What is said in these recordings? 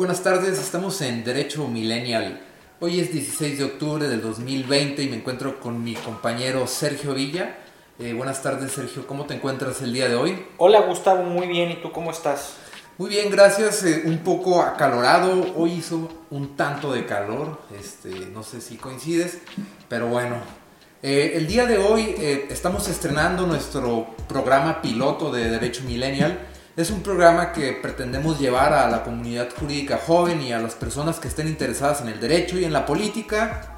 buenas tardes, estamos en Derecho Millennial. Hoy es 16 de octubre del 2020 y me encuentro con mi compañero Sergio Villa. Eh, buenas tardes Sergio, ¿cómo te encuentras el día de hoy? Hola Gustavo, muy bien, ¿y tú cómo estás? Muy bien, gracias. Eh, un poco acalorado, hoy hizo un tanto de calor, este, no sé si coincides, pero bueno. Eh, el día de hoy estamos estrenando nuestro programa piloto de Derecho Millennial es un programa que pretendemos llevar a la comunidad jurídica joven y a las personas que estén interesadas en el derecho y en la política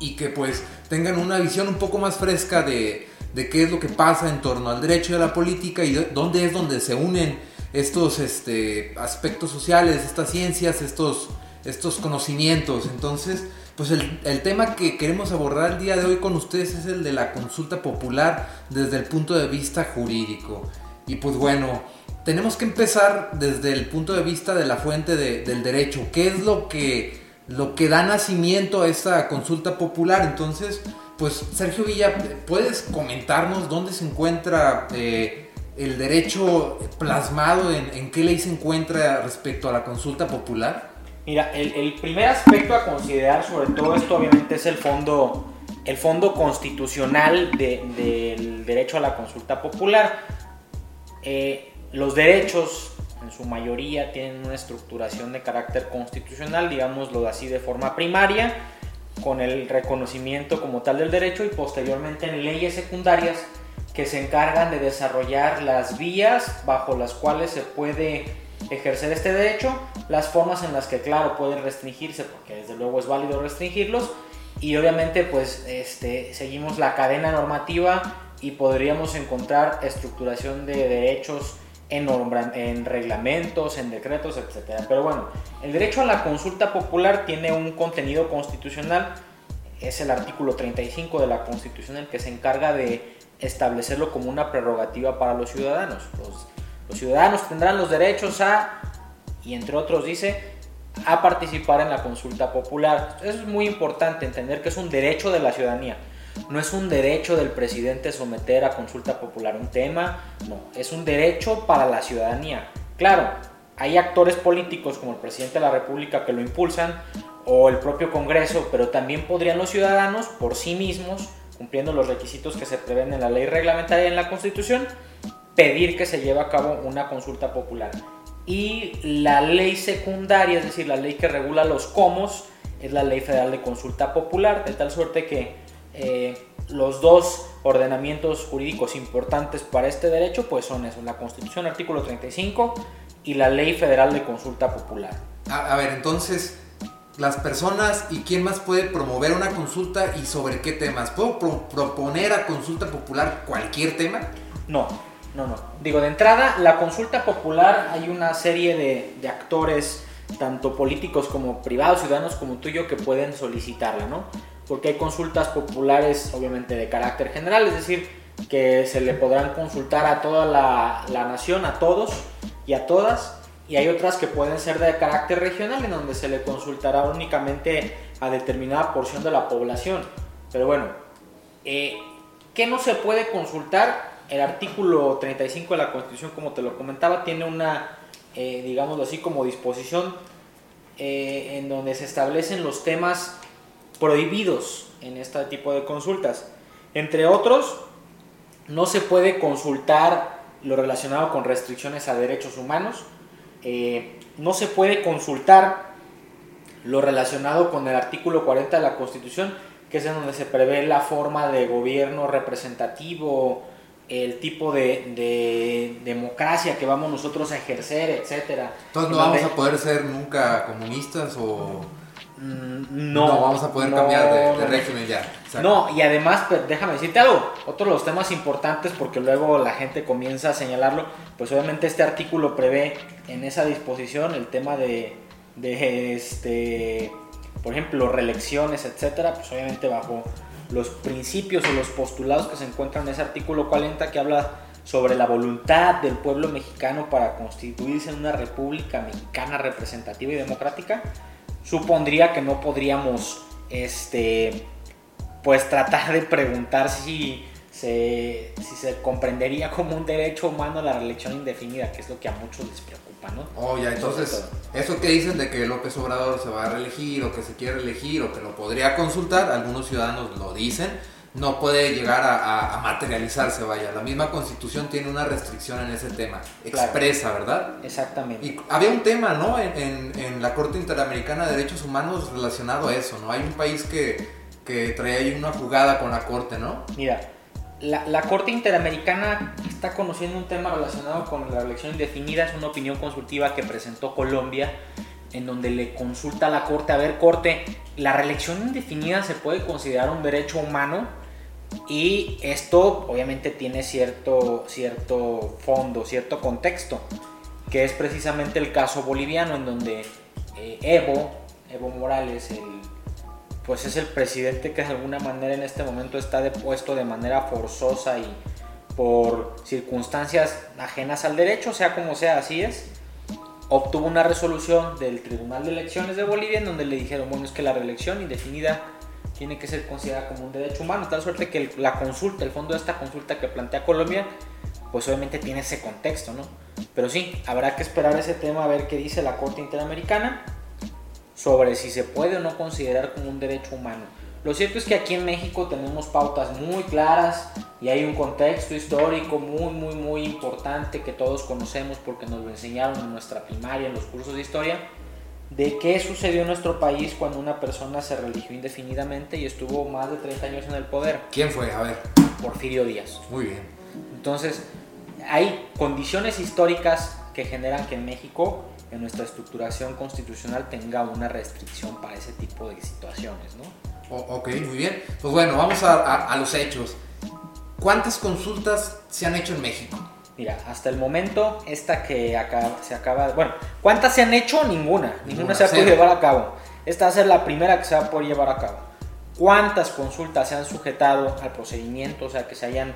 y que pues tengan una visión un poco más fresca de, qué es lo que pasa en torno al derecho y a la política y dónde es donde se unen estos este, aspectos sociales, estas ciencias, estos, estos conocimientos. Entonces, pues el, el, tema que queremos abordar el día de hoy con ustedes es el de la consulta popular desde el punto de vista jurídico. Y pues bueno, tenemos que empezar desde el punto de vista de la fuente del derecho. ¿Qué es lo que, lo que da nacimiento a esta consulta popular? Entonces, pues Sergio Villa, ¿puedes comentarnos dónde se encuentra eh, el derecho plasmado, en, qué ley se encuentra respecto a la consulta popular? Mira, el, primer aspecto a considerar sobre todo esto obviamente es el fondo, el fondo constitucional del derecho a la consulta popular. Eh, los derechos, en su mayoría, tienen una estructuración de carácter constitucional, digámoslo así de forma primaria, con el reconocimiento como tal del derecho y posteriormente en leyes secundarias que se encargan de desarrollar las vías bajo las cuales se puede ejercer este derecho, las formas en las que claro pueden restringirse, porque desde luego es válido restringirlos, y obviamente pues este, seguimos la cadena normativa y podríamos encontrar estructuración de derechos en, en reglamentos, en decretos, etc. Pero bueno, el derecho a la consulta popular tiene un contenido constitucional, es el artículo 35 de la Constitución el que se encarga de establecerlo como una prerrogativa para los ciudadanos. Los, los ciudadanos tendrán los derechos a, y entre otros dice, a participar en la consulta popular. Eso es muy importante, entender que es un derecho de la ciudadanía. No es un derecho del presidente someter a consulta popular un tema, no, es un derecho para la ciudadanía. Claro, hay actores políticos como el presidente de la República que lo impulsan o el propio Congreso, pero también podrían los ciudadanos por sí mismos, cumpliendo los requisitos que se prevén en la ley reglamentaria y en la Constitución, pedir que se lleve a cabo una consulta popular. Y la ley secundaria, es decir, la ley que regula los comos, es la Ley Federal de Consulta Popular, de tal suerte que eh, los dos ordenamientos jurídicos importantes para este derecho pues son eso, la Constitución artículo 35 y la Ley Federal de Consulta Popular. A, ver, entonces, las personas y quién más puede promover una consulta y sobre qué temas. ¿Puedo proponer a consulta popular cualquier tema? No, no, no. Digo, de entrada, la consulta popular hay una serie de, de actores, tanto políticos como privados, ciudadanos como tuyo, que pueden solicitarla, ¿no? Porque hay consultas populares obviamente de carácter general, es decir, que se le podrán consultar a toda la, nación, a todos y a todas, y hay otras que pueden ser de carácter regional, en donde se le consultará únicamente a determinada porción de la población. Pero bueno, eh, ¿qué no se puede consultar? El artículo 35 de la Constitución, como te lo comentaba, tiene una, eh, digámoslo así, como disposición eh, en donde se establecen los temas prohibidos en este tipo de consultas. Entre otros, no se puede consultar lo relacionado con restricciones a derechos humanos, eh, no se puede consultar lo relacionado con el artículo 40 de la Constitución, que es en donde se prevé la forma de gobierno representativo, el tipo de, democracia que vamos nosotros a ejercer, etcétera. Entonces no vamos a poder ser nunca comunistas o Mm, no, vamos a poder cambiar de, régimen ya. No, y además, pues, déjame decirte algo, otro de los temas importantes, porque luego la gente comienza a señalarlo, pues obviamente este artículo prevé en esa disposición el tema de, de este, por ejemplo, reelecciones, etcétera, pues obviamente bajo los principios o los postulados que se encuentran en ese artículo 40 que habla sobre la voluntad del pueblo mexicano para constituirse en una república mexicana representativa y democrática supondría que no podríamos, este, pues tratar de preguntar si se, si se comprendería como un derecho humano la reelección indefinida, que es lo que a muchos les preocupa, ¿no? Oh, ya, entonces, eso que dicen de que López Obrador se va a reelegir o que se quiere reelegir o que lo podría consultar, algunos ciudadanos lo dicen, no puede llegar a, materializarse, vaya. La misma constitución tiene una restricción en ese tema, expresa, ¿verdad? Exactamente. Y había un tema, ¿no? En, en, la Corte Interamericana de Derechos Humanos relacionado a eso, ¿no? Hay un país que, que trae ahí una jugada con la Corte, ¿no? Mira, la, la, Corte Interamericana está conociendo un tema relacionado con la elección indefinida, es una opinión consultiva que presentó Colombia, en donde le consulta a la Corte, a ver, Corte, ¿la reelección indefinida se puede considerar un derecho humano? Y esto obviamente tiene cierto, cierto fondo, cierto contexto, que es precisamente el caso boliviano, en donde eh, Evo, Evo Morales, pues es el presidente que de alguna manera en este momento está depuesto de manera forzosa y por circunstancias ajenas al derecho, sea como sea, así es, obtuvo una resolución del Tribunal de Elecciones de Bolivia en donde le dijeron, bueno, es que la reelección indefinida tiene que ser considerada como un derecho humano, tal suerte que la consulta, el fondo de esta consulta que plantea Colombia, pues obviamente tiene ese contexto, ¿no? Pero sí, habrá que esperar ese tema a ver qué dice la Corte Interamericana sobre si se puede o no considerar como un derecho humano. Lo cierto es que aquí en México tenemos pautas muy claras y hay un contexto histórico muy, muy, muy importante que todos conocemos porque nos lo enseñaron en nuestra primaria, en los cursos de historia de qué sucedió en nuestro país cuando una persona se religió indefinidamente y estuvo más de 30 años en el poder. ¿Quién fue? A ver. Porfirio Díaz. Muy bien. Entonces, hay condiciones históricas que generan que en México, en nuestra estructuración constitucional, tenga una restricción para ese tipo de situaciones, ¿no? ok, muy bien. Pues bueno, vamos a, a los hechos. ¿Cuántas consultas se han hecho en México? Mira, hasta el momento, esta que acá, se acaba. Bueno, ¿cuántas se han hecho? Ninguna. Ninguna, se ha podido llevar a cabo. Esta va a ser la primera que se va a poder llevar a cabo. ¿Cuántas consultas se han sujetado al procedimiento? O sea, que se hayan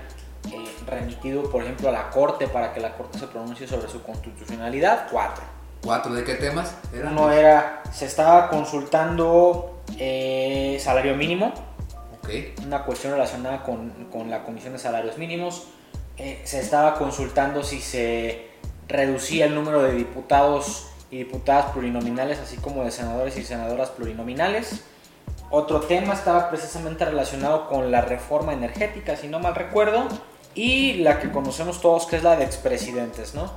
eh, remitido, por ejemplo, a la Corte para que la Corte se pronuncie sobre su constitucionalidad. Cuatro. ¿Cuatro de qué temas? Uno era, se estaba consultando eh, salario mínimo. Ok. Una cuestión relacionada con, con la Comisión de Salarios Mínimos eh, se estaba consultando si se reducía el número de diputados y diputadas plurinominales, así como de senadores y senadoras plurinominales. Otro tema estaba precisamente relacionado con la reforma energética, si no mal recuerdo, y la que conocemos todos, que es la de expresidentes, ¿no?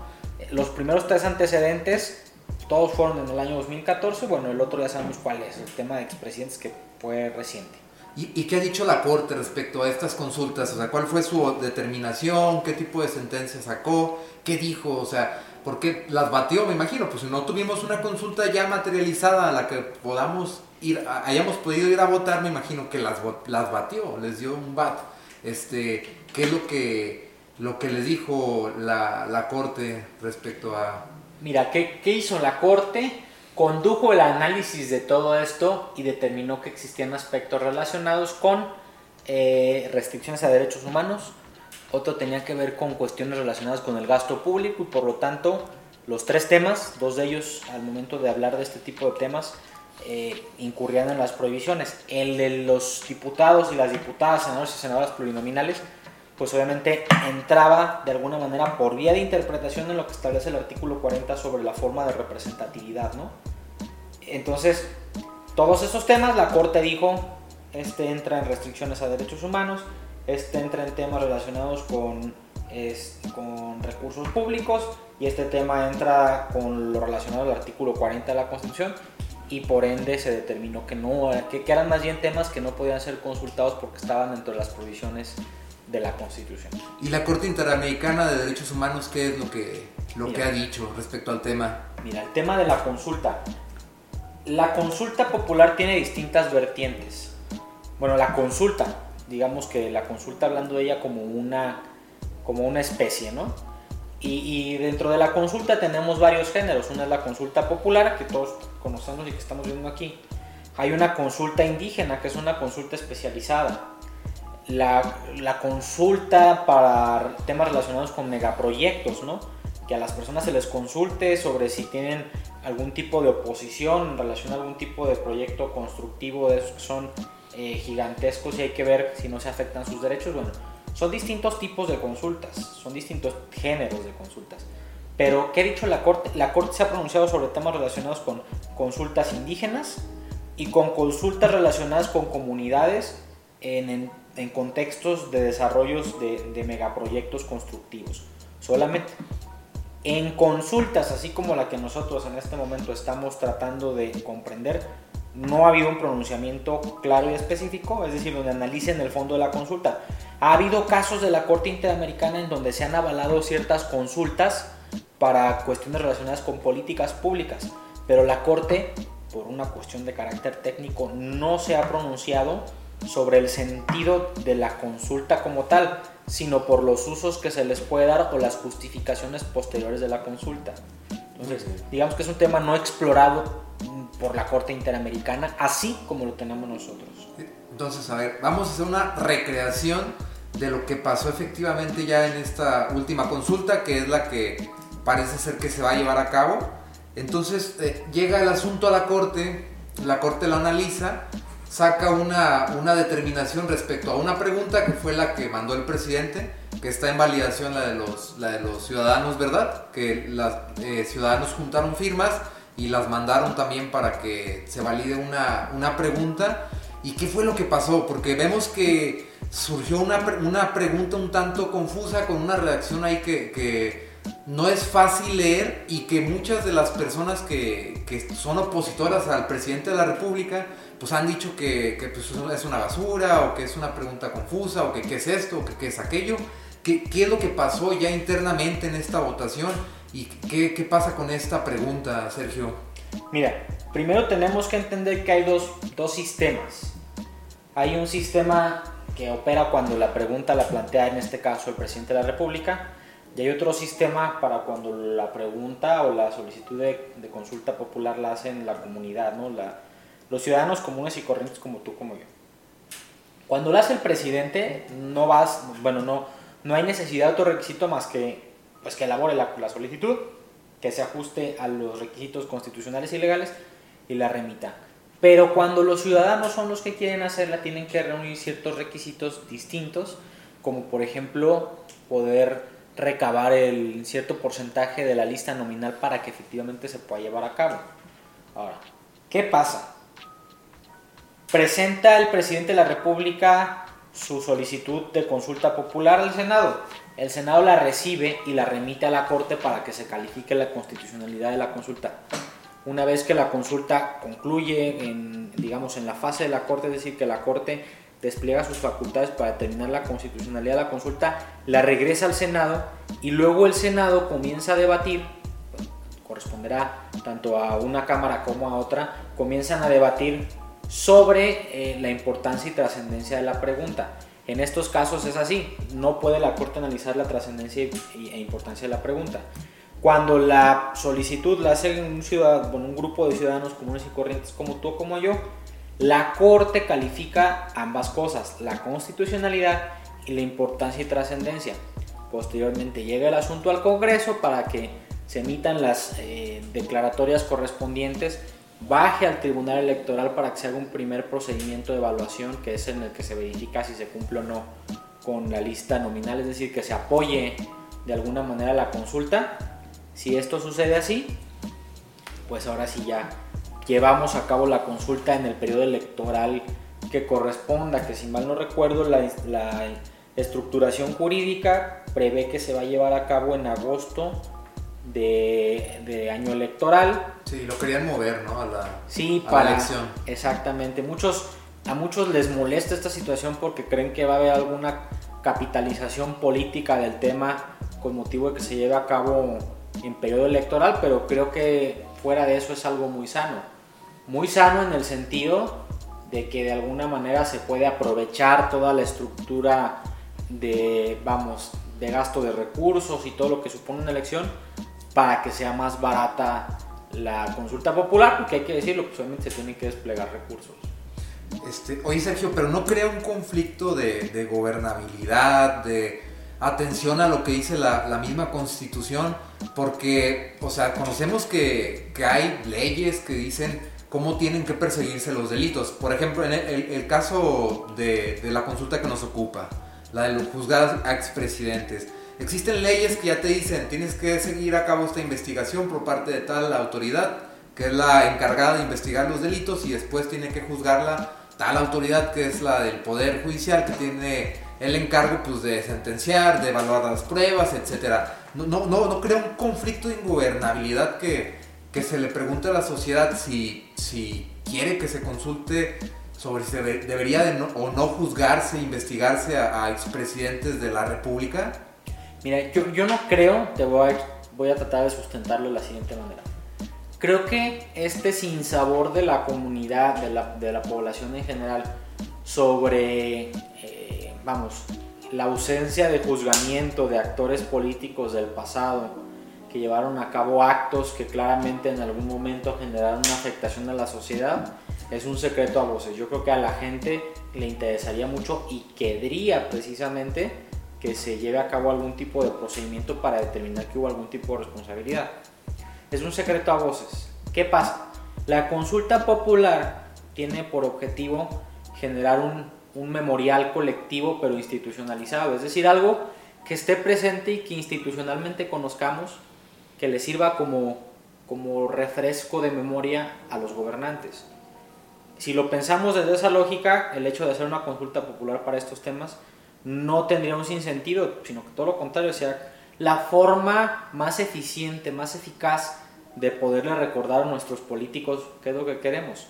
Los primeros tres antecedentes, todos fueron en el año 2014, bueno, el otro ya sabemos cuál es, el tema de expresidentes que fue reciente. ¿Y, qué ha dicho la Corte respecto a estas consultas? O sea, ¿cuál fue su determinación? ¿Qué tipo de sentencia sacó? ¿Qué dijo? O sea, ¿por qué las batió? Me imagino, pues si no tuvimos una consulta ya materializada a la que podamos ir, hayamos podido ir a votar, me imagino que las, las batió, les dio un bat. Este, ¿Qué es lo que, lo que les dijo la, la Corte respecto a... Mira, ¿qué, ¿qué hizo la Corte? Condujo el análisis de todo esto y determinó que existían aspectos relacionados con eh, restricciones a derechos humanos, otro tenía que ver con cuestiones relacionadas con el gasto público y por lo tanto los tres temas, dos de ellos al momento de hablar de este tipo de temas, eh, incurrían en las prohibiciones. El de los diputados y las diputadas, senadores y senadoras plurinominales, pues obviamente entraba de alguna manera por vía de interpretación en lo que establece el artículo 40 sobre la forma de representatividad, ¿no? Entonces, todos esos temas la Corte dijo, este entra en restricciones a derechos humanos, este entra en temas relacionados con, con recursos públicos y este tema entra con lo relacionado al artículo 40 de la Constitución y por ende se determinó que no, que, que eran más bien temas que no podían ser consultados porque estaban dentro de las provisiones de la Constitución. ¿Y la Corte Interamericana de Derechos Humanos qué es lo que, lo que ha dicho respecto al tema? Mira, el tema de la consulta. La consulta popular tiene distintas vertientes. Bueno, la consulta, digamos que la consulta hablando de ella como una, como una especie, ¿no? Y, y, dentro de la consulta tenemos varios géneros. Una es la consulta popular, que todos conocemos y que estamos viendo aquí. Hay una consulta indígena, que es una consulta especializada la, consulta para temas relacionados con megaproyectos, ¿no? Que a las personas se les consulte sobre si tienen algún tipo de oposición en relación a algún tipo de proyecto constructivo de esos que son eh, gigantescos y hay que ver si no se afectan sus derechos. Bueno, Son distintos tipos de consultas, son distintos géneros de consultas. Pero, ¿qué ha dicho la Corte? La Corte se ha pronunciado sobre temas relacionados con consultas indígenas y con consultas relacionadas con comunidades en, en, contextos de desarrollos de, de megaproyectos constructivos. Solamente en consultas, así como la que nosotros en este momento estamos tratando de comprender, no ha habido un pronunciamiento claro y específico, es decir, donde analicen el fondo de la consulta. Ha habido casos de la Corte Interamericana en donde se han avalado ciertas consultas para cuestiones relacionadas con políticas públicas, pero la Corte, por una cuestión de carácter técnico, no se ha pronunciado sobre el sentido de la consulta como tal, sino por los usos que se les puede dar o las justificaciones posteriores de la consulta. Entonces, digamos que es un tema no explorado por la Corte Interamericana, así como lo tenemos nosotros. Entonces, a ver, vamos a hacer una recreación de lo que pasó efectivamente ya en esta última consulta, que es la que parece ser que se va a llevar a cabo. Entonces, eh, llega el asunto a la Corte, la Corte lo analiza saca una, una, determinación respecto a una pregunta que fue la que mandó el presidente, que está en validación la de los, la de los ciudadanos, ¿verdad? Que los eh, ciudadanos juntaron firmas y las mandaron también para que se valide una, una, pregunta. ¿Y qué fue lo que pasó? Porque vemos que surgió una, una pregunta un tanto confusa con una redacción ahí que, que no es fácil leer y que muchas de las personas que, que son opositoras al presidente de la República pues han dicho que, que pues, es una basura o que es una pregunta confusa o que qué es esto o que qué es aquello. ¿Qué, ¿Qué, es lo que pasó ya internamente en esta votación y qué, qué pasa con esta pregunta, Sergio? Mira, primero tenemos que entender que hay dos, dos sistemas. Hay un sistema que opera cuando la pregunta la plantea en este caso el presidente de la República y hay otro sistema para cuando la pregunta o la solicitud de, de consulta popular la hacen la comunidad, ¿no? La, los ciudadanos comunes y corrientes como tú, como yo. Cuando lo hace el presidente, no vas, bueno, no, no hay necesidad de otro requisito más que, pues, que elabore la, la solicitud, que se ajuste a los requisitos constitucionales y legales y la remita. Pero cuando los ciudadanos son los que quieren hacerla, tienen que reunir ciertos requisitos distintos, como por ejemplo poder recabar el cierto porcentaje de la lista nominal para que efectivamente se pueda llevar a cabo. Ahora, ¿qué pasa? Presenta el presidente de la República su solicitud de consulta popular al Senado. El Senado la recibe y la remite a la Corte para que se califique la constitucionalidad de la consulta. Una vez que la consulta concluye en, digamos, en la fase de la Corte, es decir, que la Corte despliega sus facultades para determinar la constitucionalidad de la consulta, la regresa al Senado y luego el Senado comienza a debatir, corresponderá tanto a una Cámara como a otra, comienzan a debatir sobre eh, la importancia y trascendencia de la pregunta. En estos casos es así, no puede la Corte analizar la trascendencia e importancia de la pregunta. Cuando la solicitud la hace un, ciudadano, un grupo de ciudadanos comunes y corrientes como tú o como yo, la Corte califica ambas cosas, la constitucionalidad y la importancia y trascendencia. Posteriormente llega el asunto al Congreso para que se emitan las eh, declaratorias correspondientes baje al Tribunal Electoral para que se haga un primer procedimiento de evaluación, que es en el que se verifica si se cumple o no con la lista nominal, es decir, que se apoye de alguna manera la consulta. Si esto sucede así, pues ahora sí ya llevamos a cabo la consulta en el periodo electoral que corresponda, que si mal no recuerdo, la, la estructuración jurídica prevé que se va a llevar a cabo en agosto de, año electoral. Sí, lo querían mover, ¿no? A la, sí, para, elección. Exactamente. Muchos, a muchos les molesta esta situación porque creen que va a haber alguna capitalización política del tema con motivo de que se lleve a cabo en periodo electoral, pero creo que fuera de eso es algo muy sano. Muy sano en el sentido de que de alguna manera se puede aprovechar toda la estructura de, vamos, de gasto de recursos y todo lo que supone una elección para que sea más barata la consulta popular, porque hay que decirlo, pues obviamente se tienen que desplegar recursos. Este, oye Sergio, pero no crea un conflicto de, gobernabilidad, de atención a lo que dice la, misma constitución, porque, o sea, conocemos que, hay leyes que dicen cómo tienen que perseguirse los delitos. Por ejemplo, en el, caso de, de, la consulta que nos ocupa, la de juzgar a expresidentes. Existen leyes que ya te dicen, tienes que seguir a cabo esta investigación por parte de tal autoridad, que es la encargada de investigar los delitos, y después tiene que juzgarla tal autoridad que es la del Poder Judicial, que tiene el encargo pues, de sentenciar, de evaluar las pruebas, etc. No, no, no, no crea un conflicto de ingobernabilidad que, que se le pregunte a la sociedad si, si quiere que se consulte sobre si debería de o no juzgarse, investigarse a, a, expresidentes de la República? Mira, yo, yo no creo, te voy a, voy a tratar de sustentarlo de la siguiente manera. Creo que este sinsabor de la comunidad, de la, de la población en general, sobre, eh, vamos, la ausencia de juzgamiento de actores políticos del pasado que llevaron a cabo actos que claramente en algún momento generaron una afectación a la sociedad, es un secreto a voces. Yo creo que a la gente le interesaría mucho y querría precisamente que se lleve a cabo algún tipo de procedimiento para determinar que hubo algún tipo de responsabilidad. Es un secreto a voces. ¿Qué pasa? La consulta popular tiene por objetivo generar un, un memorial colectivo pero institucionalizado, es decir, algo que esté presente y que institucionalmente conozcamos, que le sirva como, como refresco de memoria a los gobernantes si lo pensamos desde esa lógica, el hecho de hacer una consulta popular para estos temas no tendría un sino que todo lo contrario, sea, la forma más eficiente, más eficaz de poderle recordar a nuestros políticos qué es lo que queremos.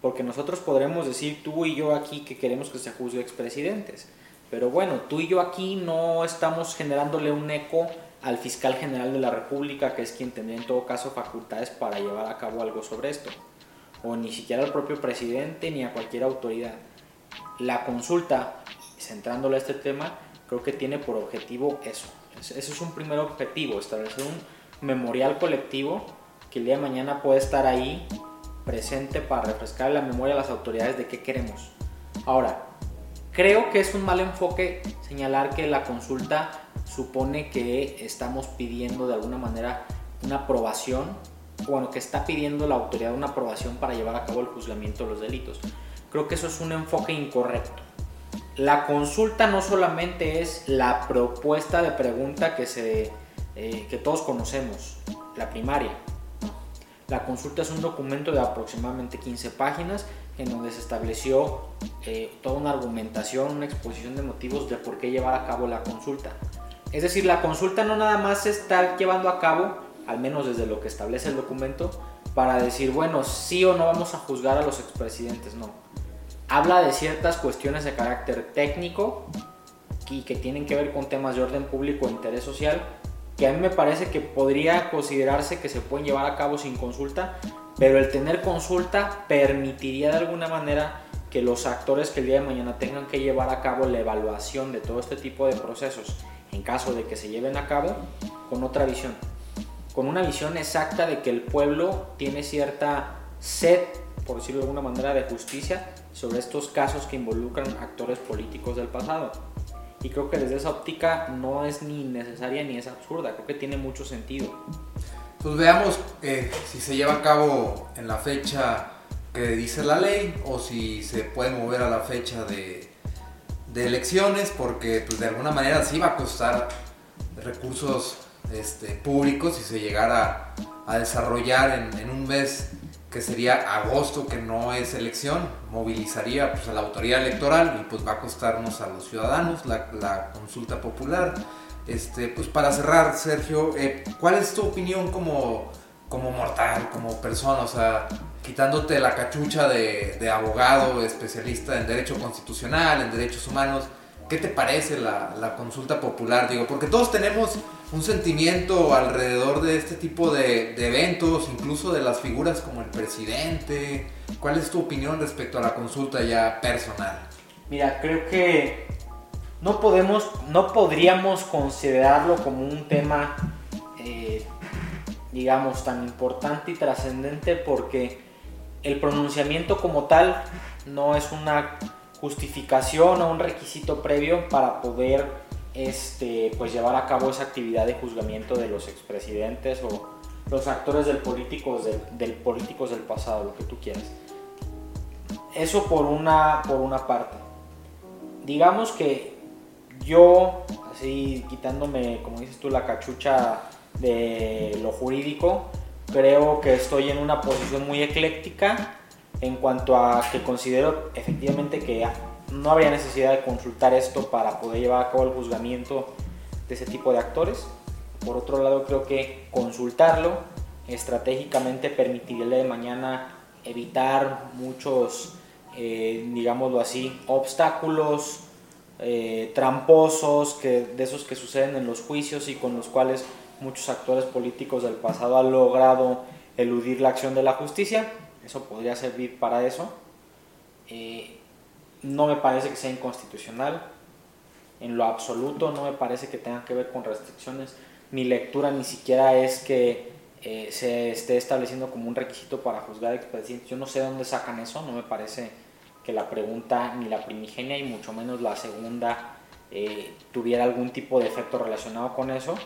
Porque nosotros podremos decir tú y yo aquí que queremos que se juzgue expresidentes. Pero bueno, tú y yo aquí no estamos generándole un eco al fiscal general de la República, que es quien tendría en todo caso facultades para llevar a cabo algo sobre esto o ni siquiera al propio presidente ni a cualquier autoridad. La consulta, centrándole a este tema, creo que tiene por objetivo eso. Ese es un primer objetivo, establecer un memorial colectivo que el día de mañana puede estar ahí presente para refrescar la memoria de las autoridades de qué queremos. Ahora, creo que es un mal enfoque señalar que la consulta supone que estamos pidiendo de alguna manera una aprobación bueno, que está pidiendo la autoridad una aprobación para llevar a cabo el juzgamiento de los delitos. Creo que eso es un enfoque incorrecto. La consulta no solamente es la propuesta de pregunta eh, que todos conocemos, la primaria. La consulta es un documento de aproximadamente 15 páginas en donde se estableció eh, toda una argumentación, una exposición de motivos de por qué llevar a cabo la consulta. Es decir, la consulta no nada más se está llevando a cabo al menos desde lo que establece el documento, para decir, bueno, sí o no vamos a juzgar a los expresidentes, no. Habla de ciertas cuestiones de carácter técnico y que tienen que ver con temas de orden público e interés social, que a mí me parece que podría considerarse que se pueden llevar a cabo sin consulta, pero el tener consulta permitiría de alguna manera que los actores que el día de mañana tengan que llevar a cabo la evaluación de todo este tipo de procesos, en caso de que se lleven a cabo, con otra visión. Con una visión exacta de que el pueblo tiene cierta sed, por decirlo de alguna manera, de justicia sobre estos casos que involucran actores políticos del pasado. Y creo que desde esa óptica no es ni necesaria ni es absurda, creo que tiene mucho sentido. Pues veamos eh, si se lleva a cabo en la fecha que dice la ley o si se puede mover a la fecha de, de elecciones, porque pues, de alguna manera sí va a costar recursos este, público si se llegara a desarrollar en, un mes que sería agosto, que no es elección, movilizaría pues, a la autoridad electoral y pues va a costarnos a los ciudadanos la, consulta popular. Este, pues para cerrar, Sergio, eh, ¿cuál es tu opinión como, como mortal, como persona? O sea, quitándote la cachucha de, de abogado, especialista en derecho constitucional, en derechos humanos, ¿qué te parece la, la consulta popular? Digo, porque todos tenemos un sentimiento alrededor de este tipo de, eventos, incluso de las figuras como el presidente. ¿Cuál es tu opinión respecto a la consulta ya personal? Mira, creo que no podemos, no podríamos considerarlo como un tema, eh, digamos, tan importante y trascendente porque el pronunciamiento como tal no es una justificación o un requisito previo para poder este, pues llevar a cabo esa actividad de juzgamiento de los expresidentes o los actores del políticos del, políticos del pasado, lo que tú quieras. Eso por una, por una parte. Digamos que yo, así quitándome, como dices tú, la cachucha de lo jurídico, creo que estoy en una posición muy ecléctica en cuanto a que considero efectivamente que no habría necesidad de consultar esto para poder llevar a cabo el juzgamiento de ese tipo de actores. Por otro lado, creo que consultarlo estratégicamente permitiría de mañana evitar muchos, eh, digámoslo así, obstáculos eh, tramposos, que, de esos que suceden en los juicios y con los cuales muchos actores políticos del pasado han logrado eludir la acción de la justicia. Eso podría servir para eso. Eh, no me parece que sea inconstitucional. En lo absoluto no me parece que tenga que ver con restricciones. Mi lectura ni siquiera es que eh, se esté estableciendo como un requisito para juzgar expedientes. Yo no sé dónde sacan eso, no me parece que la pregunta ni la primigenia y mucho menos la segunda eh, tuviera algún tipo de efecto relacionado con eso.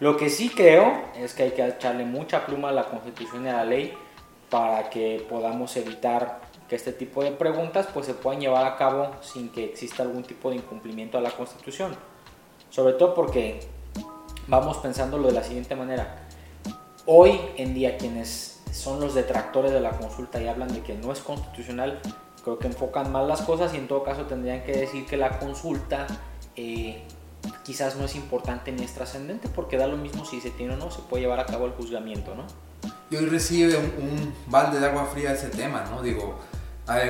Lo que sí creo es que hay que echarle mucha pluma a la constitución y a la ley para que podamos evitar que este tipo de preguntas pues se puedan llevar a cabo sin que exista algún tipo de incumplimiento a la constitución. Sobre todo porque vamos pensándolo de la siguiente manera. Hoy en día quienes son los detractores de la consulta y hablan de que no es constitucional, creo que enfocan mal las cosas y en todo caso tendrían que decir que la consulta eh, quizás no es importante ni es trascendente porque da lo mismo si se tiene o no, se puede llevar a cabo el juzgamiento, ¿no? Y hoy recibe un, balde de agua fría ese tema, ¿no? Digo,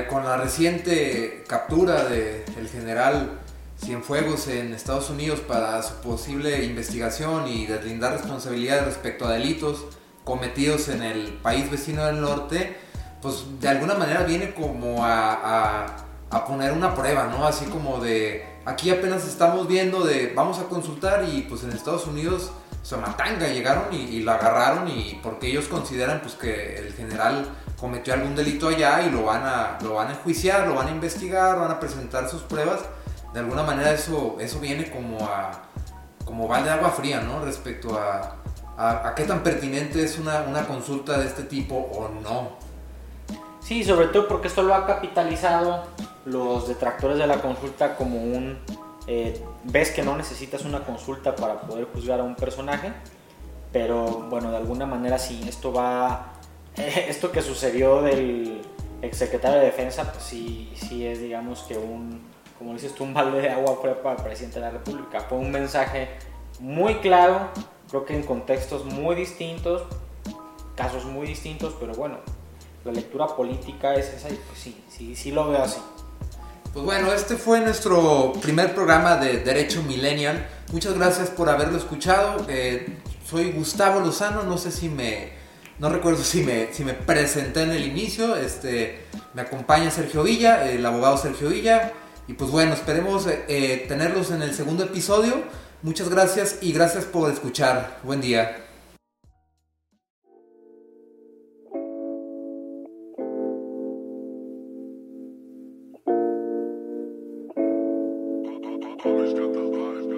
con la reciente captura del el general Cienfuegos en Estados Unidos para su posible investigación y deslindar responsabilidades respecto a delitos cometidos en el país vecino del norte, pues de alguna manera viene como a, a, poner una prueba, ¿no? Así como de, aquí apenas estamos viendo de, vamos a consultar y pues en Estados Unidos Somatanga llegaron y, lo agarraron y porque ellos consideran pues que el general cometió algún delito allá y lo van a, lo van a enjuiciar, lo van a investigar, van a presentar sus pruebas de alguna manera eso, eso viene como a como va de agua fría, ¿no? Respecto a, a, qué tan pertinente es una, una, consulta de este tipo o no. Sí, sobre todo porque esto lo ha capitalizado los detractores de la consulta como un... Eh, ves que no necesitas una consulta para poder juzgar a un personaje, pero bueno, de alguna manera sí, esto va... esto que sucedió del exsecretario de Defensa, pues sí, sí es digamos que un como dices tú, un balde de agua fue para el presidente de la República. Fue un mensaje muy claro, creo que en contextos muy distintos, casos muy distintos, pero bueno, la lectura política es esa y pues sí, sí, sí lo veo así. Pues bueno, este fue nuestro primer programa de Derecho Millennial. Muchas gracias por haberlo escuchado. Eh, soy Gustavo Lozano, no sé si me... No recuerdo si me, si me presenté en el inicio. Este, me acompaña Sergio Villa, el abogado Sergio Villa. Y pues bueno, esperemos eh, eh, tenerlos en el segundo episodio. Muchas gracias y gracias por escuchar. Buen día. Always got the vibe.